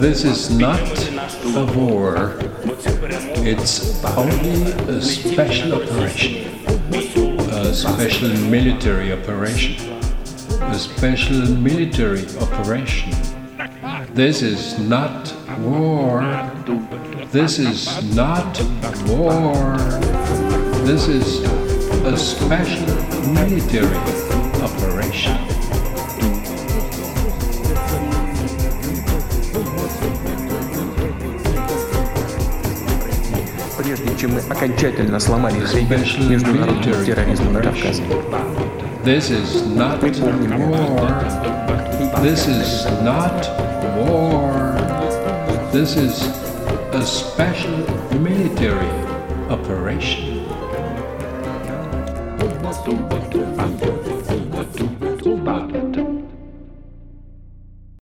This is not a war. It's only a special operation, a special military operation, a special military operation. This is not war. This is not war. This is a special military operation. прежде чем мы окончательно сломали звенья международного терроризма на Кавказе. This is not war. This is not war. This is a special military operation.